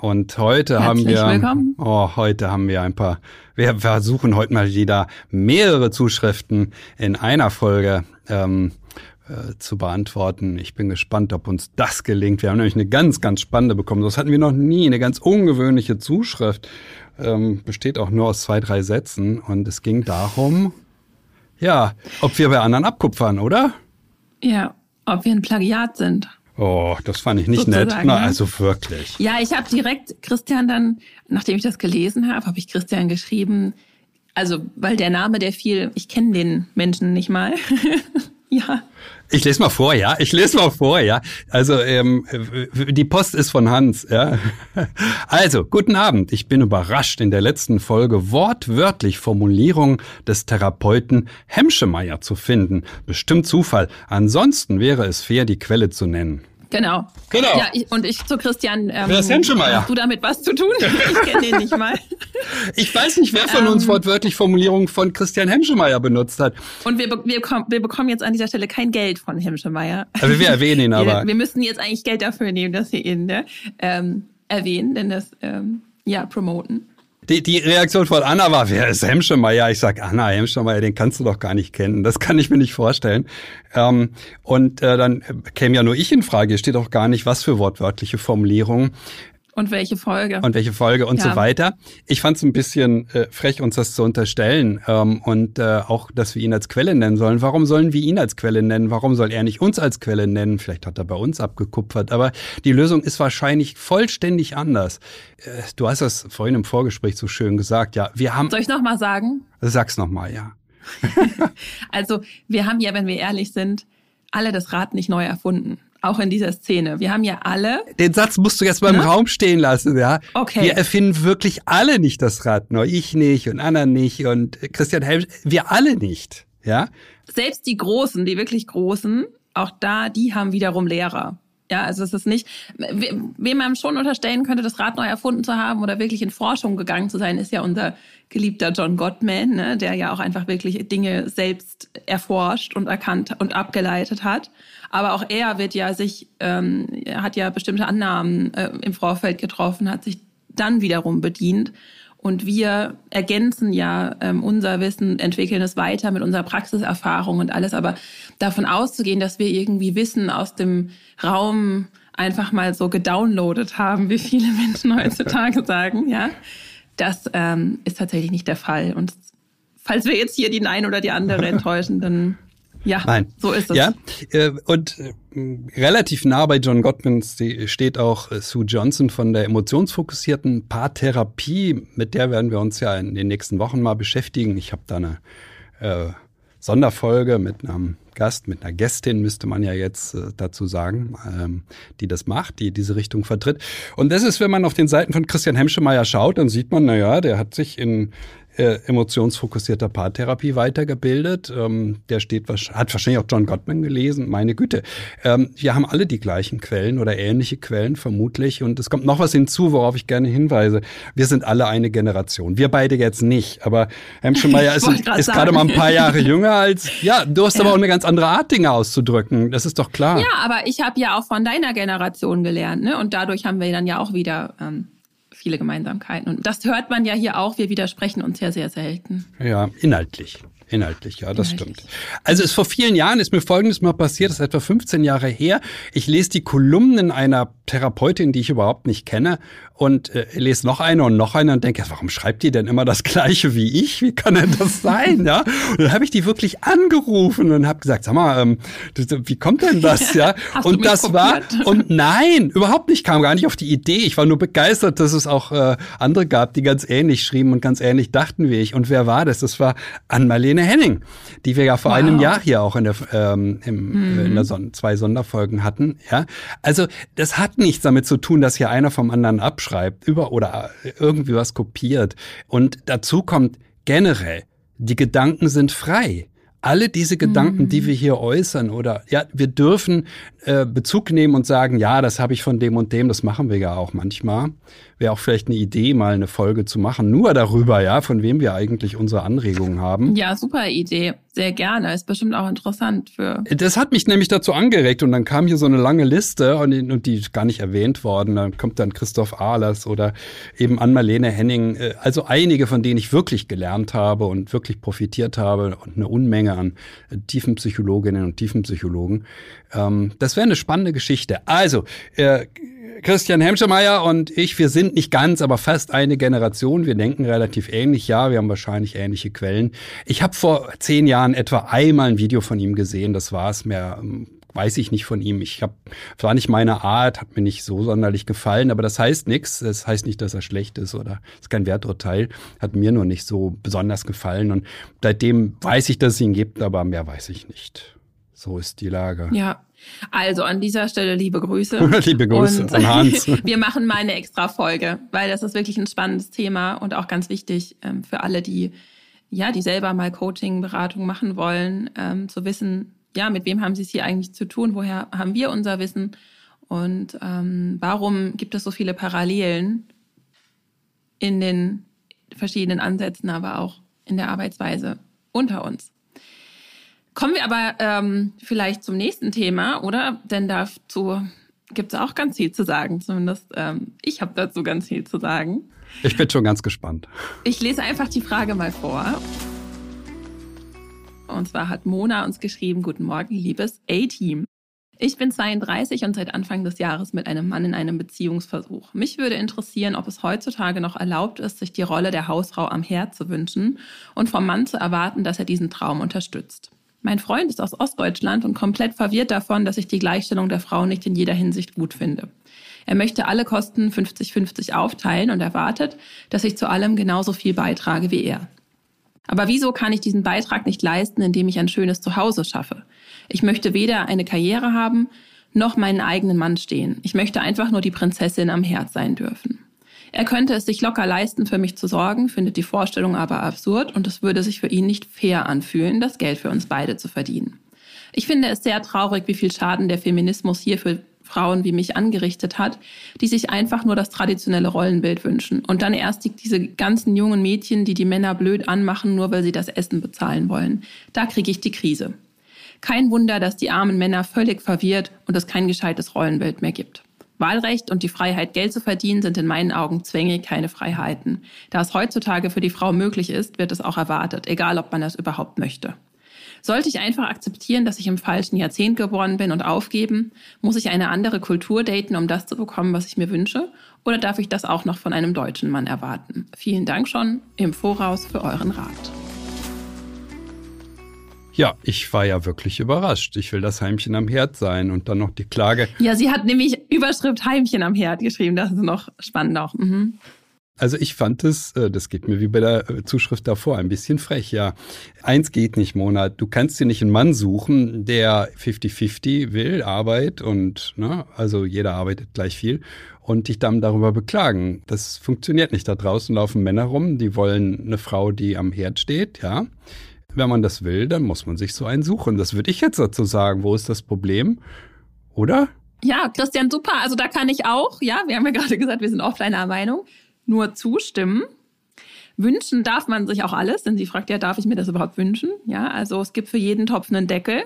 Und heute Herzlich haben wir, willkommen. oh, heute haben wir ein paar, wir versuchen heute mal wieder mehrere Zuschriften in einer Folge ähm, äh, zu beantworten. Ich bin gespannt, ob uns das gelingt. Wir haben nämlich eine ganz, ganz spannende bekommen. Das hatten wir noch nie. Eine ganz ungewöhnliche Zuschrift. Ähm, besteht auch nur aus zwei, drei Sätzen. Und es ging darum, ja, ob wir bei anderen abkupfern, oder? Ja, ob wir ein Plagiat sind. Oh, das fand ich nicht nett. Na, ne? also wirklich. Ja, ich habe direkt Christian dann, nachdem ich das gelesen habe, habe ich Christian geschrieben, also weil der Name, der fiel, ich kenne den Menschen nicht mal. ja. Ich lese mal vor, ja. Ich lese mal vor, ja. Also ähm, die Post ist von Hans, ja. Also, guten Abend. Ich bin überrascht in der letzten Folge wortwörtlich Formulierung des Therapeuten Hemschemeyer zu finden. Bestimmt Zufall. Ansonsten wäre es fair, die Quelle zu nennen. Genau. Genau. Ja, ich, und ich zu Christian. Ähm, Wer ist Henschemeyer? Hast du damit was zu tun? Ich kenne den nicht mal. Ich weiß nicht, wer von uns Ähm. wortwörtlich Formulierung von Christian Hemschemeyer benutzt hat. Und wir, wir, bekommen, wir bekommen jetzt an dieser Stelle kein Geld von Hemschemeyer. Aber wir erwähnen ihn aber. Wir, wir müssen jetzt eigentlich Geld dafür nehmen, dass wir ihn ne, ähm, erwähnen, denn das ähm, ja promoten. Die, die Reaktion von Anna war, wer ist Hemschemeyer? Ich sag, Anna Hemschemeyer, den kannst du doch gar nicht kennen. Das kann ich mir nicht vorstellen. Ähm, und äh, dann käme ja nur ich in Frage. Steht auch gar nicht, was für wortwörtliche Formulierungen Und welche Folge? und welche Folge und Ja. so weiter. Ich fand es ein bisschen äh, frech, uns das zu unterstellen ähm, und äh, auch, dass wir ihn als Quelle nennen sollen. Warum sollen wir ihn als Quelle nennen? Warum soll er nicht uns als Quelle nennen? Vielleicht hat er bei uns abgekupfert, aber die Lösung ist wahrscheinlich vollständig anders. Äh, du hast das vorhin im Vorgespräch so schön gesagt. Ja, wir haben. Soll ich noch mal sagen? Sag's noch mal, ja. Also wir haben ja, wenn wir ehrlich sind, alle das Rad nicht neu erfunden. Auch in dieser Szene. Wir haben ja alle, Den Satz musst du jetzt mal im Ne? Raum stehen lassen, ja. Okay. Wir erfinden wirklich alle nicht das Rad neu. Ich nicht und Anna nicht und Christian Helm, wir alle nicht, ja. selbst die Großen, die wirklich Großen, auch da, die haben wiederum Lehrer. Ja, also es ist nicht, we- wem man schon unterstellen könnte, das Rad neu erfunden zu haben oder wirklich in Forschung gegangen zu sein, ist ja unser geliebter John Gottman, ne, der ja auch einfach wirklich Dinge selbst erforscht und erkannt und abgeleitet hat. Aber auch er wird ja sich, ähm, er hat ja bestimmte Annahmen äh, im Vorfeld getroffen, hat sich dann wiederum bedient. Und wir ergänzen ja ähm, unser Wissen, entwickeln es weiter mit unserer Praxiserfahrung und alles. Aber davon auszugehen, dass wir irgendwie Wissen aus dem Raum einfach mal so gedownloadet haben, wie viele Menschen heutzutage sagen, ja, das ähm, ist tatsächlich nicht der Fall. Und falls wir jetzt hier die eine oder die andere enttäuschen, dann ja, Nein. so ist es. Ja, äh, und äh, relativ nah bei John Gottman ste- steht auch äh, Sue Johnson von der emotionsfokussierten Paartherapie. Mit der werden wir uns ja in den nächsten Wochen mal beschäftigen. Ich habe da eine äh, Sonderfolge mit einem Gast, mit einer Gästin, müsste man ja jetzt äh, dazu sagen, ähm, die das macht, die diese Richtung vertritt. Und das ist, wenn man auf den Seiten von Christian Hemschemeyer schaut, dann sieht man, na ja, der hat sich in äh, emotionsfokussierter Paartherapie weitergebildet. Ähm, der steht, hat wahrscheinlich auch John Gottman gelesen. Meine Güte. Ähm, wir haben alle die gleichen Quellen oder ähnliche Quellen vermutlich. Und es kommt noch was hinzu, worauf ich gerne hinweise. Wir sind alle eine Generation. Wir beide jetzt nicht. Aber Hemschemeyer ist, grad ist gerade mal ein paar Jahre jünger als, ja, du hast Ja. aber auch eine ganz andere Art, Dinge auszudrücken. Das ist doch klar. Ja, aber ich habe ja auch von deiner Generation gelernt, ne? Und dadurch haben wir dann ja auch wieder ähm, viele Gemeinsamkeiten. Und das hört man ja hier auch. Wir widersprechen uns ja sehr selten. Ja, inhaltlich. Inhaltlich, ja, das Inhaltlich. stimmt. Also es vor vielen Jahren ist mir Folgendes mal passiert, das ist etwa 15 Jahre her. Ich lese die Kolumnen einer Therapeutin, die ich überhaupt nicht kenne und äh, lese noch eine und noch eine und denke, warum schreibt die denn immer das Gleiche wie ich? Wie kann denn das sein? Ja, und dann habe ich die wirklich angerufen und habe gesagt, sag mal, ähm, wie kommt denn das? Ja, und das war kopiert? und nein, überhaupt nicht, kam gar nicht auf die Idee. Ich war nur begeistert, dass es auch äh, andere gab, die ganz ähnlich schrieben und ganz ähnlich dachten wie ich. Und wer war das? Das war Ann-Marlene Henning, die wir ja vor Wow. einem Jahr hier auch in der, ähm, im, äh, in der Son zwei Sonderfolgen hatten. Ja, also das hat nichts damit zu tun, dass hier einer vom anderen abschreibt über oder äh, irgendwie was kopiert. Und dazu kommt generell, die Gedanken sind frei. alle diese Gedanken, mhm. die wir hier äußern, oder ja, wir dürfen äh, Bezug nehmen und sagen, ja, das habe ich von dem und dem, das machen wir ja auch manchmal. Wäre auch vielleicht eine Idee, mal eine Folge zu machen, nur darüber, ja, von wem wir eigentlich unsere Anregungen haben. Ja, super Idee. Sehr gerne. Ist bestimmt auch interessant für. Das hat mich nämlich dazu angeregt und dann kam hier so eine lange Liste und, und die ist gar nicht erwähnt worden. Dann kommt dann Christoph Ahlers oder eben Ann-Marlene Henning. Äh, also einige, von denen ich wirklich gelernt habe und wirklich profitiert habe und eine Unmenge an Tiefenpsychologinnen und Tiefenpsychologen. Ähm, das wäre eine spannende Geschichte. Also, äh, Christian Hemschemeyer und ich, wir sind nicht ganz, aber fast eine Generation. Wir denken relativ ähnlich. Ja, wir haben wahrscheinlich ähnliche Quellen. Ich habe vor zehn Jahren etwa einmal ein Video von ihm gesehen. Das war es. Mehr ähm, weiß ich nicht von ihm. Ich habe, war nicht meine Art, hat mir nicht so sonderlich gefallen, aber das heißt nichts. Das heißt nicht, dass er schlecht ist oder ist kein Werturteil. Hat mir nur nicht so besonders gefallen und seitdem weiß ich, dass es ihn gibt, aber mehr weiß ich nicht. So ist die Lage. Ja, also an dieser Stelle liebe Grüße. liebe Grüße und an Hans. wir machen mal eine extra Folge, weil das ist wirklich ein spannendes Thema und auch ganz wichtig ähm, für alle, die ja, die selber mal Coaching, Beratung machen wollen, ähm, zu wissen, ja, mit wem haben sie es hier eigentlich zu tun, woher haben wir unser Wissen und ähm, warum gibt es so viele Parallelen in den verschiedenen Ansätzen, aber auch in der Arbeitsweise unter uns. Kommen wir aber ähm, vielleicht zum nächsten Thema, oder? Denn dazu gibt es auch ganz viel zu sagen. Zumindest ähm, ich habe dazu ganz viel zu sagen. Ich bin schon ganz gespannt. Ich lese einfach die Frage mal vor. Und zwar hat Mona uns geschrieben, guten Morgen, liebes A-Team. Ich bin 32 und seit Anfang des Jahres mit einem Mann in einem Beziehungsversuch. Mich würde interessieren, ob es heutzutage noch erlaubt ist, sich die Rolle der Hausfrau am Herd zu wünschen und vom Mann zu erwarten, dass er diesen Traum unterstützt. Mein Freund ist aus Ostdeutschland und komplett verwirrt davon, dass ich die Gleichstellung der Frau nicht in jeder Hinsicht gut finde. Er möchte alle Kosten 50-50 aufteilen und erwartet, dass ich zu allem genauso viel beitrage wie er. Aber wieso kann ich diesen Beitrag nicht leisten, indem ich ein schönes Zuhause schaffe? Ich möchte weder eine Karriere haben, noch meinen eigenen Mann stehen. Ich möchte einfach nur die Prinzessin am Herz sein dürfen. Er könnte es sich locker leisten, für mich zu sorgen, findet die Vorstellung aber absurd und es würde sich für ihn nicht fair anfühlen, das Geld für uns beide zu verdienen. Ich finde es sehr traurig, wie viel Schaden der Feminismus hier für Frauen wie mich angerichtet hat, die sich einfach nur das traditionelle Rollenbild wünschen. Und dann erst die, diese ganzen jungen Mädchen, die die Männer blöd anmachen, nur weil sie das Essen bezahlen wollen. Da kriege ich die Krise. Kein Wunder, dass die armen Männer völlig verwirrt und es kein gescheites Rollenbild mehr gibt. Wahlrecht und die Freiheit, Geld zu verdienen, sind in meinen Augen Zwänge, keine Freiheiten. Da es heutzutage für die Frau möglich ist, wird es auch erwartet, egal ob man das überhaupt möchte. Sollte ich einfach akzeptieren, dass ich im falschen Jahrzehnt geboren bin und aufgeben? Muss ich eine andere Kultur daten, um das zu bekommen, was ich mir wünsche? Oder darf ich das auch noch von einem deutschen Mann erwarten? Vielen Dank schon im Voraus für euren Rat. Ja, ich war ja wirklich überrascht. Ich will das Heimchen am Herd sein und dann noch die Klage. Ja, sie hat nämlich Überschrift Heimchen am Herd geschrieben. Das ist noch spannend auch. Mhm. Also ich fand es, äh, das geht mir wie bei der äh, Zuschrift davor, ein bisschen frech, ja. Eins geht nicht, Mona. Du kannst dir nicht einen Mann suchen, der 50-50 will, Arbeit und, ne, also jeder arbeitet gleich viel und dich dann darüber beklagen. Das funktioniert nicht. Da draußen laufen Männer rum, die wollen eine Frau, die am Herd steht, ja wenn man das will, dann muss man sich so einen suchen. Das würde ich jetzt dazu sagen. Wo ist das Problem? Oder? Ja, Christian, super. Also da kann ich auch, ja, wir haben ja gerade gesagt, wir sind oft einer Meinung, nur zustimmen. Wünschen darf man sich auch alles, denn sie fragt ja, darf ich mir das überhaupt wünschen? Ja, also es gibt für jeden Topf einen Deckel.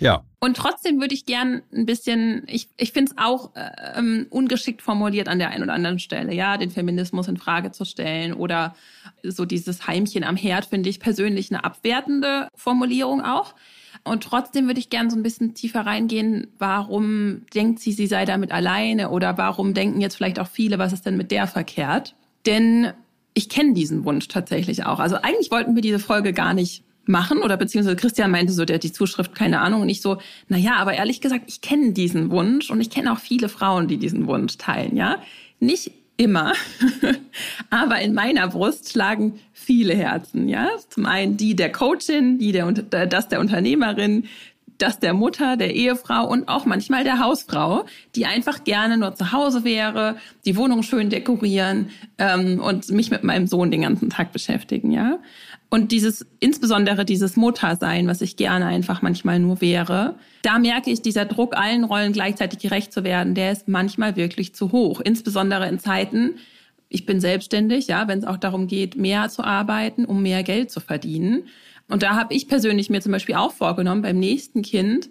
Ja. Und trotzdem würde ich gern ein bisschen, ich, ich finde es auch äh, ähm, ungeschickt formuliert an der einen oder anderen Stelle, ja, den Feminismus in Frage zu stellen oder so dieses Heimchen am Herd finde ich persönlich eine abwertende Formulierung auch. Und trotzdem würde ich gern so ein bisschen tiefer reingehen, warum denkt sie, sie sei damit alleine oder warum denken jetzt vielleicht auch viele, was ist denn mit der verkehrt? Denn ich kenne diesen Wunsch tatsächlich auch. Also eigentlich wollten wir diese Folge gar nicht machen oder beziehungsweise Christian meinte so, der hat die Zuschrift keine Ahnung und ich so, na ja, aber ehrlich gesagt, ich kenne diesen Wunsch und ich kenne auch viele Frauen, die diesen Wunsch teilen, ja. Nicht immer, aber in meiner Brust schlagen viele Herzen, ja. Zum einen die der Coachin, die der, das der Unternehmerin, das der Mutter, der Ehefrau und auch manchmal der Hausfrau, die einfach gerne nur zu Hause wäre, die Wohnung schön dekorieren ähm, und mich mit meinem Sohn den ganzen Tag beschäftigen, ja. Und dieses, insbesondere dieses Muttersein, was ich gerne einfach manchmal nur wäre, da merke ich, dieser Druck, allen Rollen gleichzeitig gerecht zu werden, der ist manchmal wirklich zu hoch. Insbesondere in Zeiten, ich bin selbstständig, ja, wenn es auch darum geht, mehr zu arbeiten, um mehr Geld zu verdienen. Und da habe ich persönlich mir zum Beispiel auch vorgenommen, beim nächsten Kind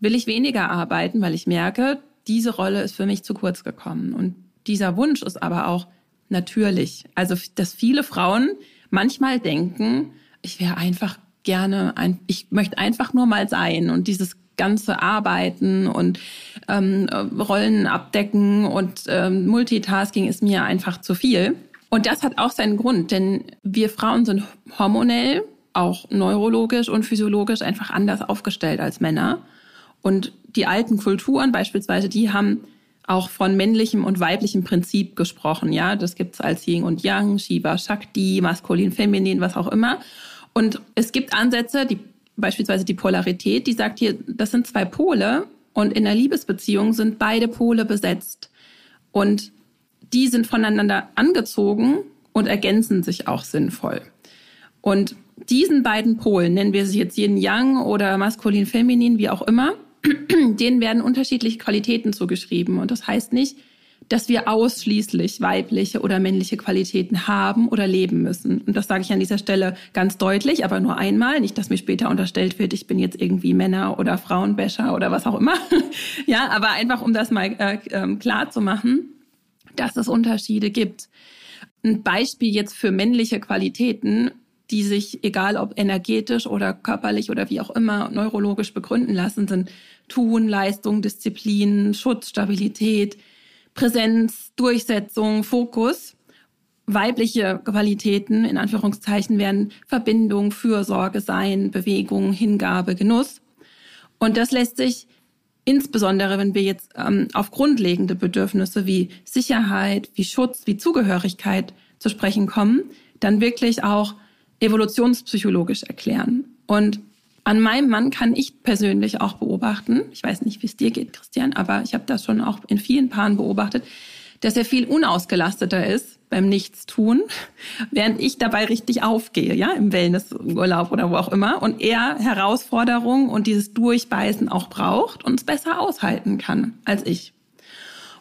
will ich weniger arbeiten, weil ich merke, diese Rolle ist für mich zu kurz gekommen. Und dieser Wunsch ist aber auch natürlich. Also, dass viele Frauen manchmal denken, ich wäre einfach gerne, ein, ich möchte einfach nur mal sein und dieses ganze Arbeiten und ähm, Rollen abdecken und ähm, Multitasking ist mir einfach zu viel. Und das hat auch seinen Grund, denn wir Frauen sind hormonell, auch neurologisch und physiologisch einfach anders aufgestellt als Männer. Und die alten Kulturen beispielsweise, die haben auch von männlichem und weiblichem Prinzip gesprochen. Ja, das gibt's als Yin und Yang, Shiva, Shakti, maskulin, feminin, was auch immer. Und es gibt Ansätze, die beispielsweise die Polarität, die sagt hier, das sind zwei Pole und in der Liebesbeziehung sind beide Pole besetzt. Und die sind voneinander angezogen und ergänzen sich auch sinnvoll. Und diesen beiden Polen, nennen wir sie jetzt Yin Yang oder maskulin feminin, wie auch immer, denen werden unterschiedliche Qualitäten zugeschrieben. Und das heißt nicht, dass wir ausschließlich weibliche oder männliche Qualitäten haben oder leben müssen. Und das sage ich an dieser Stelle ganz deutlich, aber nur einmal. Nicht, dass mir später unterstellt wird, ich bin jetzt irgendwie Männer- oder Frauenbäscher oder was auch immer. ja, aber einfach, um das mal äh, ähm, klar zu machen, dass es Unterschiede gibt. Ein Beispiel jetzt für männliche Qualitäten die sich, egal ob energetisch oder körperlich oder wie auch immer, neurologisch begründen lassen, sind Tun, Leistung, Disziplin, Schutz, Stabilität, Präsenz, Durchsetzung, Fokus. Weibliche Qualitäten, in Anführungszeichen, werden Verbindung, Fürsorge, Sein, Bewegung, Hingabe, Genuss. Und das lässt sich insbesondere, wenn wir jetzt ähm, auf grundlegende Bedürfnisse wie Sicherheit, wie Schutz, wie Zugehörigkeit zu sprechen kommen, dann wirklich auch evolutionspsychologisch erklären. Und an meinem Mann kann ich persönlich auch beobachten, ich weiß nicht, wie es dir geht, Christian, aber ich habe das schon auch in vielen Paaren beobachtet, dass er viel unausgelasteter ist beim Nichtstun, während ich dabei richtig aufgehe, ja, im Wellnessurlaub oder wo auch immer, und er Herausforderungen und dieses Durchbeißen auch braucht und es besser aushalten kann als ich.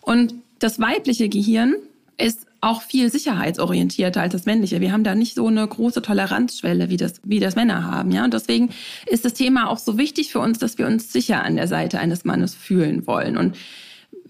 Und das weibliche Gehirn ist auch viel sicherheitsorientierter als das männliche. Wir haben da nicht so eine große Toleranzschwelle, wie das, wie das Männer haben, ja. Und deswegen ist das Thema auch so wichtig für uns, dass wir uns sicher an der Seite eines Mannes fühlen wollen. Und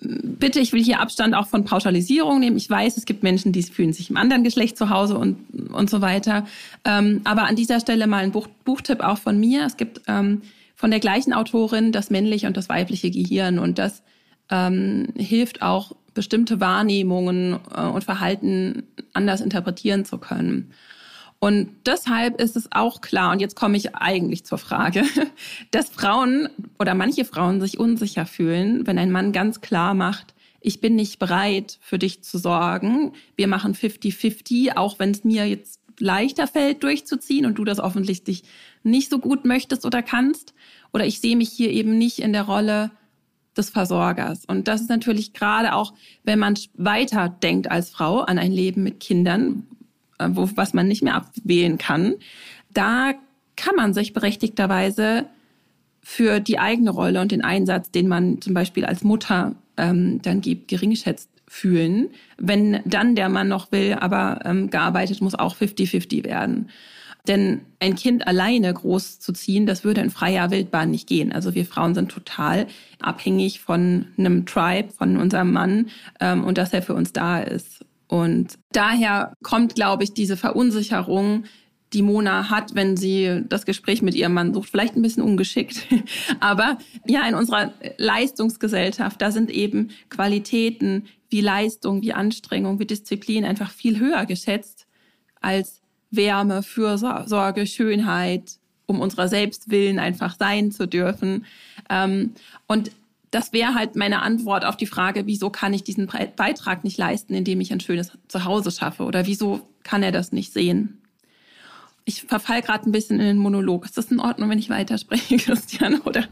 bitte, ich will hier Abstand auch von Pauschalisierung nehmen. Ich weiß, es gibt Menschen, die fühlen sich im anderen Geschlecht zu Hause und, und so weiter. Ähm, aber an dieser Stelle mal ein Buch, Buchtipp auch von mir. Es gibt ähm, von der gleichen Autorin das männliche und das weibliche Gehirn und das ähm, hilft auch bestimmte Wahrnehmungen äh, und Verhalten anders interpretieren zu können. Und deshalb ist es auch klar, und jetzt komme ich eigentlich zur Frage, dass Frauen oder manche Frauen sich unsicher fühlen, wenn ein Mann ganz klar macht, ich bin nicht bereit, für dich zu sorgen. Wir machen 50-50, auch wenn es mir jetzt leichter fällt, durchzuziehen und du das offensichtlich nicht so gut möchtest oder kannst. Oder ich sehe mich hier eben nicht in der Rolle, des Versorgers. Und das ist natürlich gerade auch, wenn man weiter denkt als Frau an ein Leben mit Kindern, äh, wo, was man nicht mehr abwählen kann, da kann man sich berechtigterweise für die eigene Rolle und den Einsatz, den man zum Beispiel als Mutter ähm, dann gibt, geringschätzt fühlen. Wenn dann der Mann noch will, aber ähm, gearbeitet muss auch 50-50 werden. Denn ein Kind alleine groß zu ziehen, das würde in freier Wildbahn nicht gehen. Also wir Frauen sind total abhängig von einem Tribe, von unserem Mann ähm, und dass er für uns da ist. Und daher kommt, glaube ich, diese Verunsicherung, die Mona hat, wenn sie das Gespräch mit ihrem Mann sucht. Vielleicht ein bisschen ungeschickt. Aber ja, in unserer Leistungsgesellschaft, da sind eben Qualitäten wie Leistung, wie Anstrengung, wie Disziplin einfach viel höher geschätzt als Wärme, Fürsorge, Schönheit, um unserer selbst willen einfach sein zu dürfen. Ähm, und das wäre halt meine Antwort auf die Frage, wieso kann ich diesen Beitrag nicht leisten, indem ich ein schönes Zuhause schaffe? Oder wieso kann er das nicht sehen? Ich verfall gerade ein bisschen in den Monolog. Ist das in Ordnung, wenn ich weiterspreche, Christian? Oder?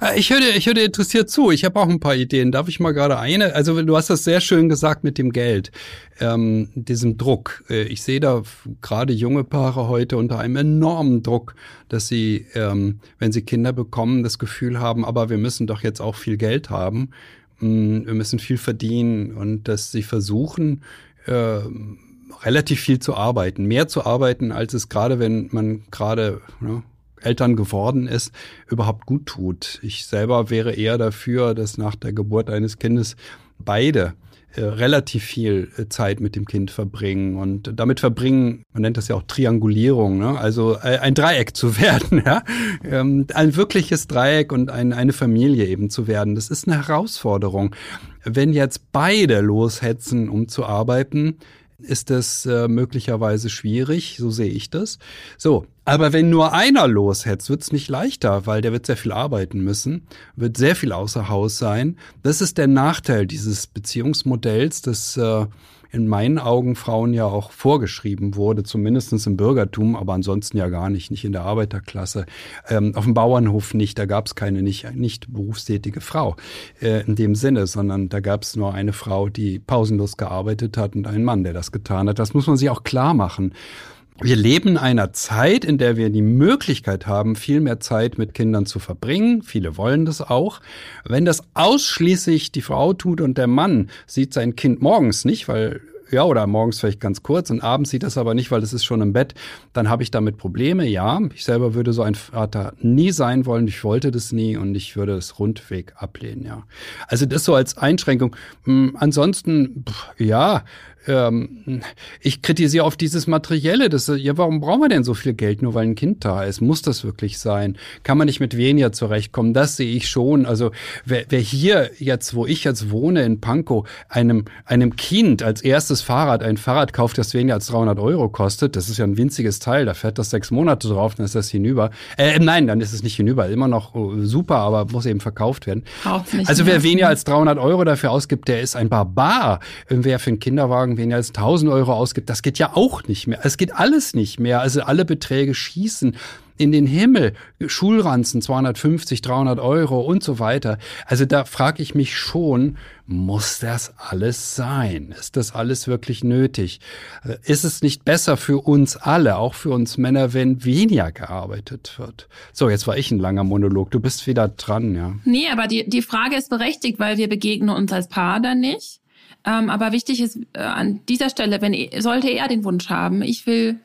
Äh, ich höre, ich höre interessiert zu. Ich habe auch ein paar Ideen. Darf ich mal gerade eine? Also du hast das sehr schön gesagt mit dem Geld, ähm, diesem Druck. Äh, ich sehe da gerade junge Paare heute unter einem enormen Druck, dass sie, ähm, wenn sie Kinder bekommen, das Gefühl haben, aber wir müssen doch jetzt auch viel Geld haben. Mm, wir müssen viel verdienen und dass sie versuchen, äh, relativ viel zu arbeiten, mehr zu arbeiten, als es gerade, wenn man gerade ne, Eltern geworden ist, überhaupt gut tut. Ich selber wäre eher dafür, dass nach der Geburt eines Kindes beide äh, relativ viel äh, Zeit mit dem Kind verbringen und damit verbringen, man nennt das ja auch Triangulierung, ne? also äh, ein Dreieck zu werden, ja? Ähm, ein wirkliches Dreieck und ein, eine Familie eben zu werden. Das ist eine Herausforderung. Wenn jetzt beide loshetzen, um zu arbeiten, ist das äh, möglicherweise schwierig, so sehe ich das. So, aber wenn nur einer loshetzt, wird's nicht leichter, weil der wird sehr viel arbeiten müssen, wird sehr viel außer Haus sein. Das ist der Nachteil dieses Beziehungsmodells, das äh, in meinen Augen Frauen ja auch vorgeschrieben wurde, zumindestens im Bürgertum, aber ansonsten ja gar nicht, nicht in der Arbeiterklasse. Ähm, auf dem Bauernhof nicht, da gab es keine nicht, nicht berufstätige Frau äh, in dem Sinne, sondern da gab es nur eine Frau, die pausenlos gearbeitet hat und einen Mann, der das getan hat. Das muss man sich auch klar machen. Wir leben in einer Zeit, in der wir die Möglichkeit haben, viel mehr Zeit mit Kindern zu verbringen. Viele wollen das auch. Wenn das ausschließlich die Frau tut und der Mann sieht sein Kind morgens nicht, weil ja, oder morgens vielleicht ganz kurz und abends sieht das aber nicht, weil es ist schon im Bett, dann habe ich damit Probleme. Ja, ich selber würde so ein Vater nie sein wollen. Ich wollte das nie und ich würde es rundweg ablehnen, ja. Also das so als Einschränkung. Hm, ansonsten, ja, ähm, ich kritisiere auf dieses Materielle. Das, ja, warum brauchen wir denn so viel Geld, nur weil ein Kind da ist? Muss das wirklich sein? Kann man nicht mit weniger zurechtkommen? Das sehe ich schon. Also wer, wer hier jetzt, wo ich jetzt wohne in Pankow, einem, einem Kind als erstes Fahrrad ein Fahrrad kauft, das weniger als 300 Euro kostet, das ist ja ein winziges Teil, da fährt das sechs Monate drauf, dann ist das hinüber. Äh, nein, dann ist es nicht hinüber. Immer noch oh, super, aber muss eben verkauft werden. Also wer weniger als 300 Euro dafür ausgibt, der ist ein Barbar. Wer für einen Kinderwagen Tagen weniger als 1000 Euro ausgibt, das geht ja auch nicht mehr. Es geht alles nicht mehr. Also alle Beträge schießen in den Himmel. Schulranzen 250, 300 Euro und so weiter. Also da frage ich mich schon, muss das alles sein? Ist das alles wirklich nötig? Äh, ist es nicht besser für uns alle, auch für uns Männer, wenn weniger gearbeitet wird? So, jetzt war ich ein langer Monolog. Du bist wieder dran, ja. Nee, aber die, die Frage ist berechtigt, weil wir begegnen uns als Paar dann nicht. Ähm, aber wichtig ist äh, an dieser Stelle, wenn sollte er den Wunsch haben, ich will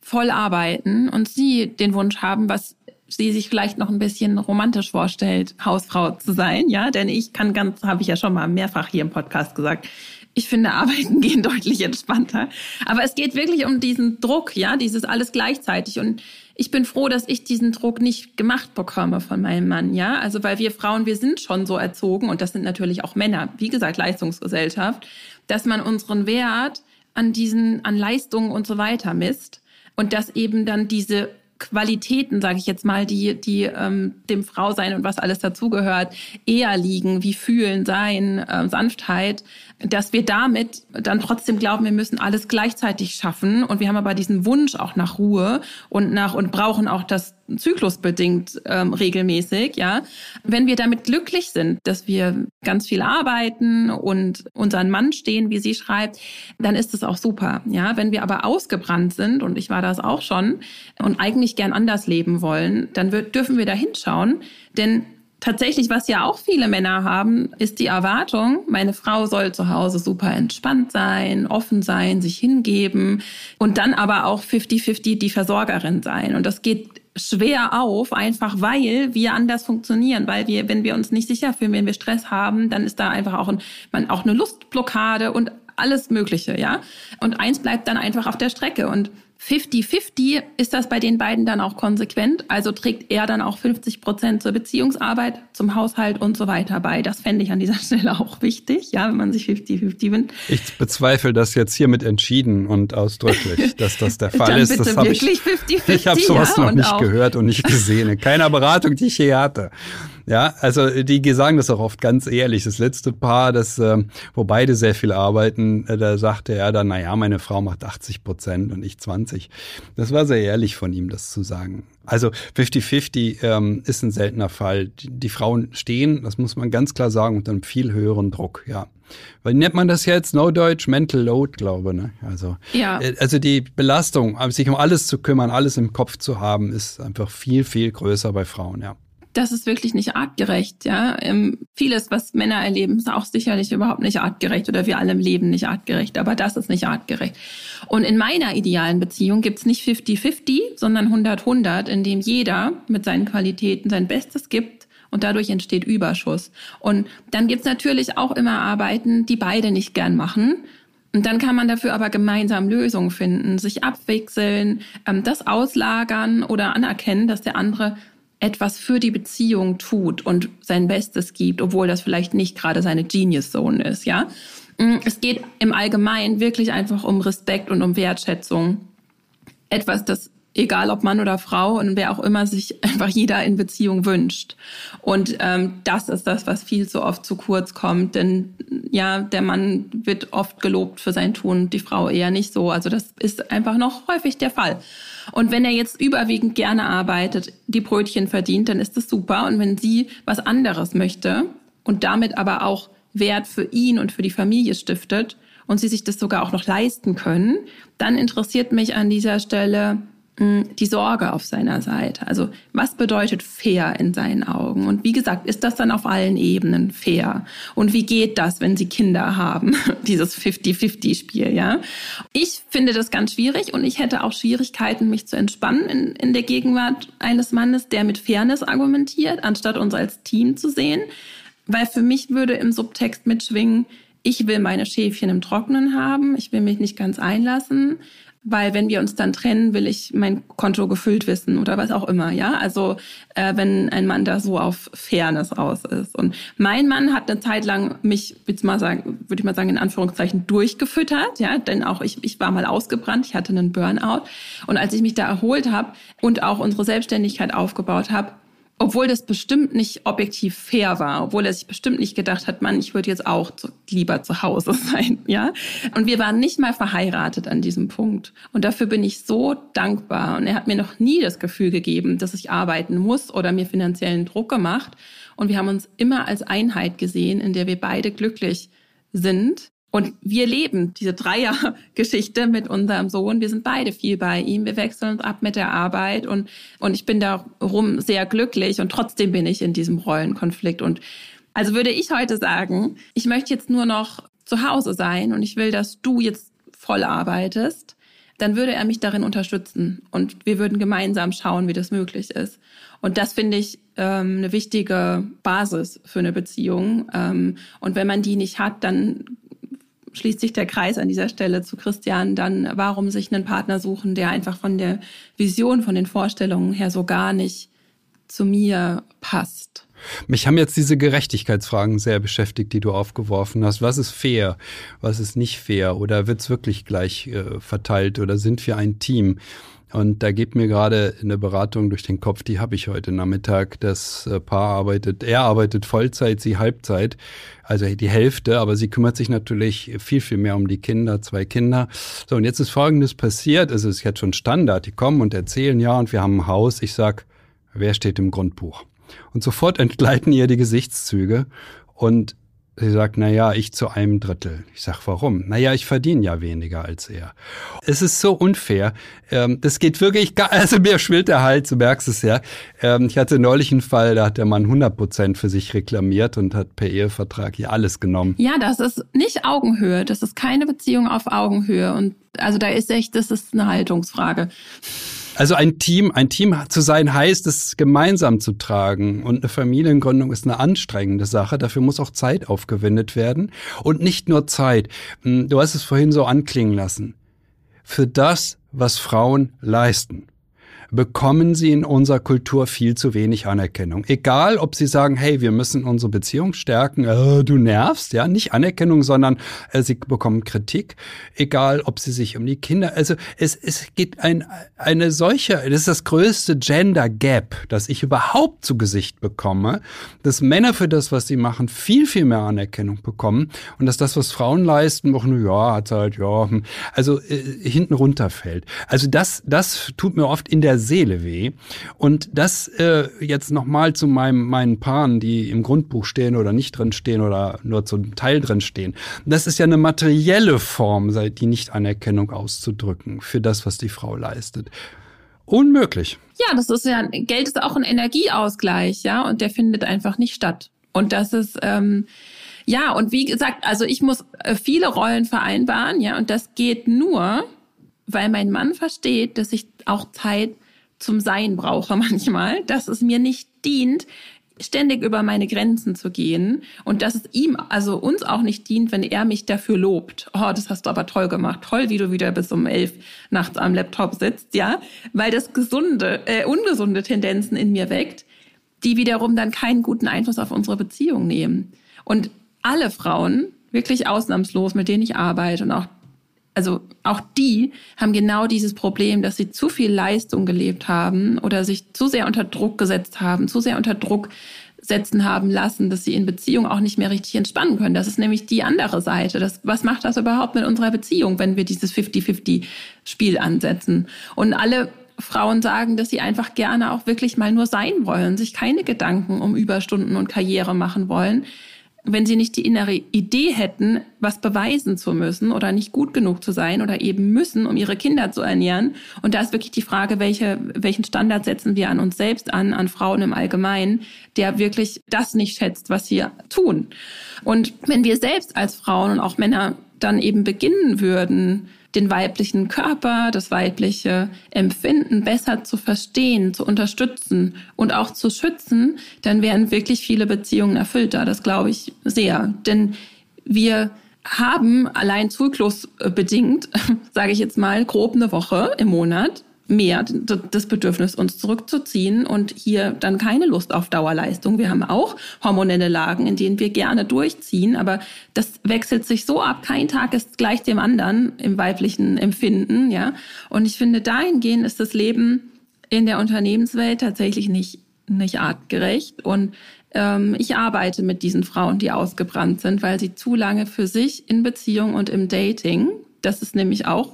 voll arbeiten und sie den Wunsch haben, was sie sich vielleicht noch ein bisschen romantisch vorstellt, Hausfrau zu sein, ja, denn ich kann ganz, habe ich ja schon mal mehrfach hier im Podcast gesagt, ich finde Arbeiten gehen deutlich entspannter. Aber es geht wirklich um diesen Druck, ja, dieses alles gleichzeitig. Und ich bin froh, dass ich diesen Druck nicht gemacht bekomme von meinem Mann, ja. Also weil wir Frauen, wir sind schon so erzogen und das sind natürlich auch Männer, wie gesagt, Leistungsgesellschaft, dass man unseren Wert an diesen, an Leistungen und so weiter misst und dass eben dann diese Qualitäten, sage ich jetzt mal, die, die ähm, dem Frausein und was alles dazugehört, eher liegen, wie Fühlen, Sein, äh, Sanftheit, dass wir damit dann trotzdem glauben, wir müssen alles gleichzeitig schaffen und wir haben aber diesen Wunsch auch nach Ruhe und nach und brauchen auch das zyklusbedingt ähm, regelmäßig, ja. Wenn wir damit glücklich sind, dass wir ganz viel arbeiten und unseren Mann stehen, wie sie schreibt, dann ist es auch super, ja. Wenn wir aber ausgebrannt sind und ich war das auch schon und eigentlich gern anders leben wollen, dann wird, dürfen wir da hinschauen, denn Tatsächlich, was ja auch viele Männer haben, ist die Erwartung, meine Frau soll zu Hause super entspannt sein, offen sein, sich hingeben und dann aber auch 50-50 die Versorgerin sein. Und das geht schwer auf, einfach weil wir anders funktionieren, weil wir, wenn wir uns nicht sicher fühlen, wenn wir Stress haben, dann ist da einfach auch, ein, man, auch eine Lustblockade und alles Mögliche, ja. Und eins bleibt dann einfach auf der Strecke und 50-50 ist das bei den beiden dann auch konsequent. Also trägt er dann auch 50 Prozent zur Beziehungsarbeit, zum Haushalt und so weiter bei. Das fände ich an dieser Stelle auch wichtig, ja, wenn man sich 50-50 wünscht. Ich bezweifle das jetzt hiermit entschieden und ausdrücklich, dass das der Fall ist. das habe ich, 50 -50, ich habe sowas ja, noch nicht auch. gehört und nicht gesehen. In keiner Beratung, die ich je hatte. Ja, also die sagen das auch oft ganz ehrlich. Das letzte Paar, das, äh, wo beide sehr viel arbeiten, äh, da sagte er dann, na ja, meine Frau macht 80 Prozent und ich 20. Das war sehr ehrlich von ihm, das zu sagen. Also 50-50 ähm, ist ein seltener Fall. Die, die Frauen stehen, das muss man ganz klar sagen, unter einem viel höheren Druck, ja. Weil nennt man das jetzt Neudeutsch Mental Load, glaube ich. Ne? Also, ja. Äh, also die Belastung, sich um alles zu kümmern, alles im Kopf zu haben, ist einfach viel, viel größer bei Frauen, ja das ist wirklich nicht artgerecht, ja. Ähm, vieles, was Männer erleben, ist auch sicherlich überhaupt nicht artgerecht oder wir alle im Leben nicht artgerecht, aber das ist nicht artgerecht. Und in meiner idealen Beziehung gibt's nicht 50-50, sondern 100-100, in dem jeder mit seinen Qualitäten sein Bestes gibt und dadurch entsteht Überschuss. Und dann gibt's natürlich auch immer Arbeiten, die beide nicht gern machen. Und dann kann man dafür aber gemeinsam Lösungen finden, sich abwechseln, ähm, das auslagern oder anerkennen, dass der andere etwas für die Beziehung tut und sein Bestes gibt, obwohl das vielleicht nicht gerade seine Genius Zone ist, ja. Mm, es geht im Allgemeinen wirklich einfach um Respekt und um Wertschätzung. Etwas, das egal ob Mann oder Frau und wer auch immer sich einfach jeder in Beziehung wünscht. Und ähm, das ist das, was viel zu oft zu kurz kommt. Denn ja, der Mann wird oft gelobt für sein Tun, die Frau eher nicht so. Also das ist einfach noch häufig der Fall. Und wenn er jetzt überwiegend gerne arbeitet, die Brötchen verdient, dann ist das super. Und wenn sie was anderes möchte und damit aber auch Wert für ihn und für die Familie stiftet und sie sich das sogar auch noch leisten können, dann interessiert mich an dieser Stelle, die Sorge auf seiner Seite. Also was bedeutet fair in seinen Augen? Und wie gesagt, ist das dann auf allen Ebenen fair? Und wie geht das, wenn sie Kinder haben? Dieses 50-50-Spiel, ja? Ich finde das ganz schwierig und ich hätte auch Schwierigkeiten, mich zu entspannen in, in der Gegenwart eines Mannes, der mit Fairness argumentiert, anstatt uns als Team zu sehen. Weil für mich würde im Subtext mitschwingen, ich will meine Schäfchen im Trocknen haben, ich will mich nicht ganz einlassen weil wenn wir uns dann trennen, will ich mein Konto gefüllt wissen oder was auch immer, ja. Also äh, wenn ein Mann da so auf Fairness aus ist. Und mein Mann hat eine Zeit lang mich, würde ich mal sagen, in Anführungszeichen durchgefüttert, ja, denn auch ich, ich war mal ausgebrannt, ich hatte einen Burnout. Und als ich mich da erholt habe und auch unsere Selbstständigkeit aufgebaut habe, obwohl das bestimmt nicht objektiv fair war, obwohl er sich bestimmt nicht gedacht hat, Mann, ich würde jetzt auch zu, lieber zu Hause sein, ja. Und wir waren nicht mal verheiratet an diesem Punkt. Und dafür bin ich so dankbar. Und er hat mir noch nie das Gefühl gegeben, dass ich arbeiten muss oder mir finanziellen Druck gemacht. Und wir haben uns immer als Einheit gesehen, in der wir beide glücklich sind. Und wir leben diese Dreiergeschichte mit unserem Sohn. Wir sind beide viel bei ihm. Wir wechseln uns ab mit der Arbeit und, und ich bin darum sehr glücklich und trotzdem bin ich in diesem Rollenkonflikt. Und also würde ich heute sagen, ich möchte jetzt nur noch zu Hause sein und ich will, dass du jetzt voll arbeitest, dann würde er mich darin unterstützen und wir würden gemeinsam schauen, wie das möglich ist. Und das finde ich ähm, eine wichtige Basis für eine Beziehung. Ähm, und wenn man die nicht hat, dann schließt sich der Kreis an dieser Stelle zu Christian, dann warum sich einen Partner suchen, der einfach von der Vision, von den Vorstellungen her so gar nicht zu mir passt. Mich haben jetzt diese Gerechtigkeitsfragen sehr beschäftigt, die du aufgeworfen hast. Was ist fair? Was ist nicht fair? Oder wird es wirklich gleich äh, verteilt? Oder sind wir ein Team? Und da geht mir gerade eine Beratung durch den Kopf, die habe ich heute Nachmittag. Das äh, Paar arbeitet, er arbeitet Vollzeit, sie Halbzeit, also die Hälfte, aber sie kümmert sich natürlich viel, viel mehr um die Kinder, zwei Kinder. So, und jetzt ist Folgendes passiert, es ist jetzt schon Standard, die kommen und erzählen, ja, und wir haben ein Haus. Ich sag, wer steht im Grundbuch? Und sofort entgleiten ihr die Gesichtszüge und Sie sagt, na ja, ich zu einem Drittel. Ich sag, warum? Na ja, ich verdiene ja weniger als er. Es ist so unfair. Ähm, das geht wirklich, gar, also mir schwillt der Hals, du merkst es ja. Ähm, ich hatte neulich einen Fall, da hat der Mann 100 Prozent für sich reklamiert und hat per Ehevertrag hier alles genommen. Ja, das ist nicht Augenhöhe. Das ist keine Beziehung auf Augenhöhe. Und also da ist echt, das ist eine Haltungsfrage. Also ein Team, ein Team zu sein heißt, es gemeinsam zu tragen. Und eine Familiengründung ist eine anstrengende Sache. Dafür muss auch Zeit aufgewendet werden. Und nicht nur Zeit. Hm, du hast es vorhin so anklingen lassen. Für das, was Frauen leisten bekommen sie in unserer Kultur viel zu wenig Anerkennung. Egal, ob sie sagen, hey, wir müssen unsere Beziehung stärken, äh, du nervst, ja, nicht Anerkennung, sondern äh, sie bekommen Kritik. Egal, ob sie sich um die Kinder, also es, es geht ein, eine solche, das ist das größte Gender Gap, das ich überhaupt zu Gesicht bekomme, dass Männer für das, was sie machen, viel, viel mehr Anerkennung bekommen und dass das, was Frauen leisten, auch nur, ja, hat halt, ja, hm, also äh, hinten runterfällt. Also das, das tut mir oft in der Seele weh. Und das äh, jetzt nochmal zu meinem, meinen Paaren, die im Grundbuch stehen oder nicht drin stehen oder nur zum Teil drin stehen. Das ist ja eine materielle Form, die Nicht-Anerkennung auszudrücken für das, was die Frau leistet. Unmöglich. Ja, das ist ja, Geld ist auch ein Energieausgleich, ja, und der findet einfach nicht statt. Und das ist, ähm, ja, und wie gesagt, also ich muss äh, viele Rollen vereinbaren, ja, und das geht nur, weil mein Mann versteht, dass ich auch Zeit zum Sein brauche manchmal, dass es mir nicht dient, ständig über meine Grenzen zu gehen und dass es ihm, also uns auch nicht dient, wenn er mich dafür lobt. Oh, das hast du aber toll gemacht. Toll, wie du wieder bis um elf nachts am Laptop sitzt, ja, weil das gesunde, äh, ungesunde Tendenzen in mir weckt, die wiederum dann keinen guten Einfluss auf unsere Beziehung nehmen. Und alle Frauen, wirklich ausnahmslos, mit denen ich arbeite und auch also auch die haben genau dieses Problem, dass sie zu viel Leistung gelebt haben oder sich zu sehr unter Druck gesetzt haben, zu sehr unter Druck setzen haben lassen, dass sie in Beziehung auch nicht mehr richtig entspannen können. Das ist nämlich die andere Seite. Das, was macht das überhaupt mit unserer Beziehung, wenn wir dieses 50-50-Spiel ansetzen? Und alle Frauen sagen, dass sie einfach gerne auch wirklich mal nur sein wollen, sich keine Gedanken um Überstunden und Karriere machen wollen wenn sie nicht die innere Idee hätten, was beweisen zu müssen oder nicht gut genug zu sein oder eben müssen, um ihre Kinder zu ernähren. Und da ist wirklich die Frage, welche, welchen Standard setzen wir an uns selbst an, an Frauen im Allgemeinen, der wirklich das nicht schätzt, was sie tun. Und wenn wir selbst als Frauen und auch Männer dann eben beginnen würden, den weiblichen Körper, das weibliche Empfinden besser zu verstehen, zu unterstützen und auch zu schützen, dann wären wirklich viele Beziehungen erfüllter. Das glaube ich sehr. Denn wir haben allein zyklusbedingt, sage ich jetzt mal, grob eine Woche im Monat mehr das Bedürfnis, uns zurückzuziehen und hier dann keine Lust auf Dauerleistung. Wir haben auch hormonelle Lagen, in denen wir gerne durchziehen, aber das wechselt sich so ab. Kein Tag ist gleich dem anderen im weiblichen Empfinden, ja. Und ich finde, dahingehend ist das Leben in der Unternehmenswelt tatsächlich nicht, nicht artgerecht und ähm, ich arbeite mit diesen Frauen, die ausgebrannt sind, weil sie zu lange für sich in Beziehung und im Dating, das ist nämlich auch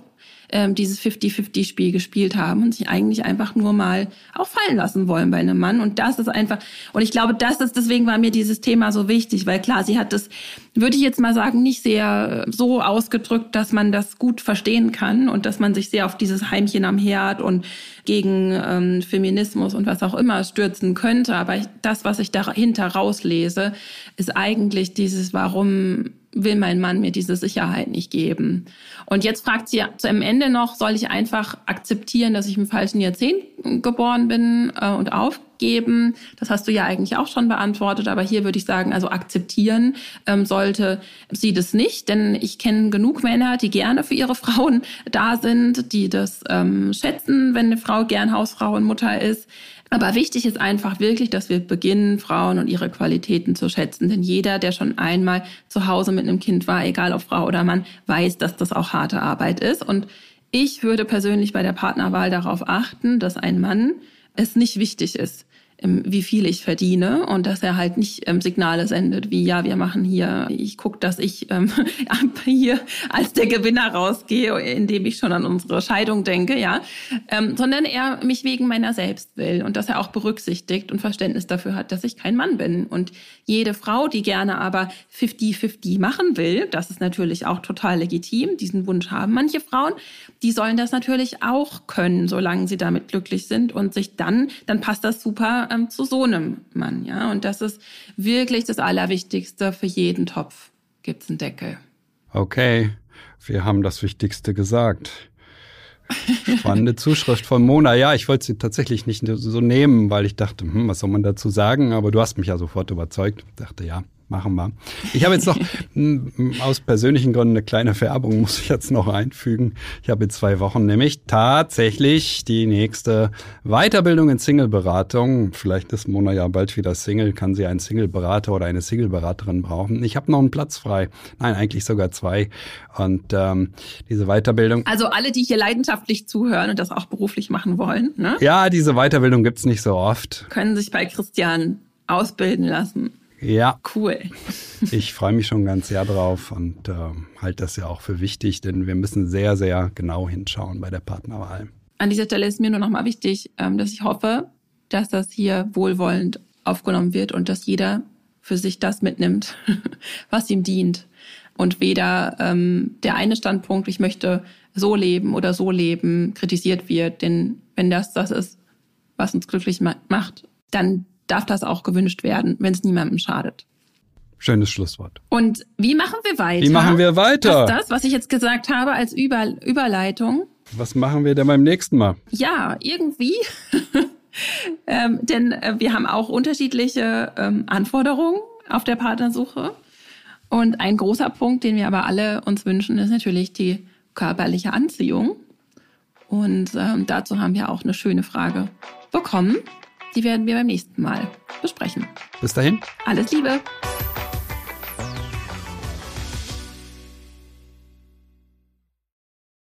ähm, dieses 50-50-Spiel gespielt haben und sich eigentlich einfach nur mal auffallen lassen wollen bei einem Mann. Und das ist einfach, und ich glaube, das ist, deswegen war mir dieses Thema so wichtig, weil klar, sie hat das, würde ich jetzt mal sagen, nicht sehr so ausgedrückt, dass man das gut verstehen kann und dass man sich sehr auf dieses Heimchen am Herd und gegen ähm, Feminismus und was auch immer stürzen könnte. Aber das, was ich dahinter rauslese, ist eigentlich dieses, warum will mein Mann mir diese Sicherheit nicht geben. Und jetzt fragt sie zu am Ende noch, soll ich einfach akzeptieren, dass ich im falschen Jahrzehnt geboren bin äh, und aufgeben? Das hast du ja eigentlich auch schon beantwortet, aber hier würde ich sagen, also akzeptieren ähm, sollte sie das nicht, denn ich kenne genug Männer, die gerne für ihre Frauen da sind, die das ähm, schätzen, wenn eine Frau gern Hausfrau und Mutter ist. Aber wichtig ist einfach wirklich, dass wir beginnen, Frauen und ihre Qualitäten zu schätzen. Denn jeder, der schon einmal zu Hause mit einem Kind war, egal ob Frau oder Mann, weiß, dass das auch harte Arbeit ist. Und ich würde persönlich bei der Partnerwahl darauf achten, dass ein Mann es nicht wichtig ist, wie viel ich verdiene und dass er halt nicht ähm, Signale sendet, wie ja, wir machen hier, ich gucke, dass ich ähm, hier als der Gewinner rausgehe, indem ich schon an unsere Scheidung denke, ja, ähm, sondern er mich wegen meiner selbst will und dass er auch berücksichtigt und Verständnis dafür hat, dass ich kein Mann bin. Und jede Frau, die gerne aber 50-50 machen will, das ist natürlich auch total legitim, diesen Wunsch haben manche Frauen, die sollen das natürlich auch können, solange sie damit glücklich sind und sich dann, dann passt das super ähm, zu so einem Mann, ja. Und das ist wirklich das Allerwichtigste für jeden Topf. Gibt's einen Deckel. Okay, wir haben das Wichtigste gesagt. Spannende Zuschrift von Mona. Ja, ich wollte sie tatsächlich nicht so nehmen, weil ich dachte, hm, was soll man dazu sagen? Aber du hast mich ja sofort überzeugt. Ich dachte, ja, machen wir. Ich habe jetzt noch aus persönlichen Gründen eine kleine Vererbung, muss ich jetzt noch einfügen. Ich habe in zwei Wochen nämlich tatsächlich die nächste Weiterbildung in Single-Beratung. Vielleicht ist Mona ja bald wieder Single, kann sie einen Single-Berater oder eine Single-Beraterin brauchen. Ich habe noch einen Platz frei. Nein, eigentlich sogar zwei. Und ähm, diese Weiterbildung. Also alle, die hier leidenschaftlich zuhören und das auch beruflich machen wollen. Ne? Ja, diese Weiterbildung gibt's nicht so oft. Können sich bei Christian ausbilden lassen. Ja. Cool. ich freue mich schon ganz sehr drauf und äh, halte das ja auch für wichtig, denn wir müssen sehr, sehr genau hinschauen bei der Partnerwahl. An dieser Stelle ist mir nur nochmal wichtig, ähm, dass ich hoffe, dass das hier wohlwollend aufgenommen wird und dass jeder für sich das mitnimmt, was ihm dient. Und weder ähm, der eine Standpunkt, ich möchte so leben oder so leben, kritisiert wird. Denn wenn das das ist, was uns glücklich macht, dann darf das auch gewünscht werden, wenn es niemandem schadet. Schönes Schlusswort. Und wie machen wir weiter? Wie machen wir weiter? Das, das was ich jetzt gesagt habe als Über Überleitung. Was machen wir denn beim nächsten Mal? Ja, irgendwie. ähm, denn äh, wir haben auch unterschiedliche ähm, Anforderungen auf der Partnersuche. Und ein großer Punkt, den wir aber alle uns wünschen, ist natürlich die körperliche Anziehung. Und ähm, dazu haben wir auch eine schöne Frage bekommen. Die werden wir beim nächsten Mal besprechen. Bis dahin. Alles Liebe.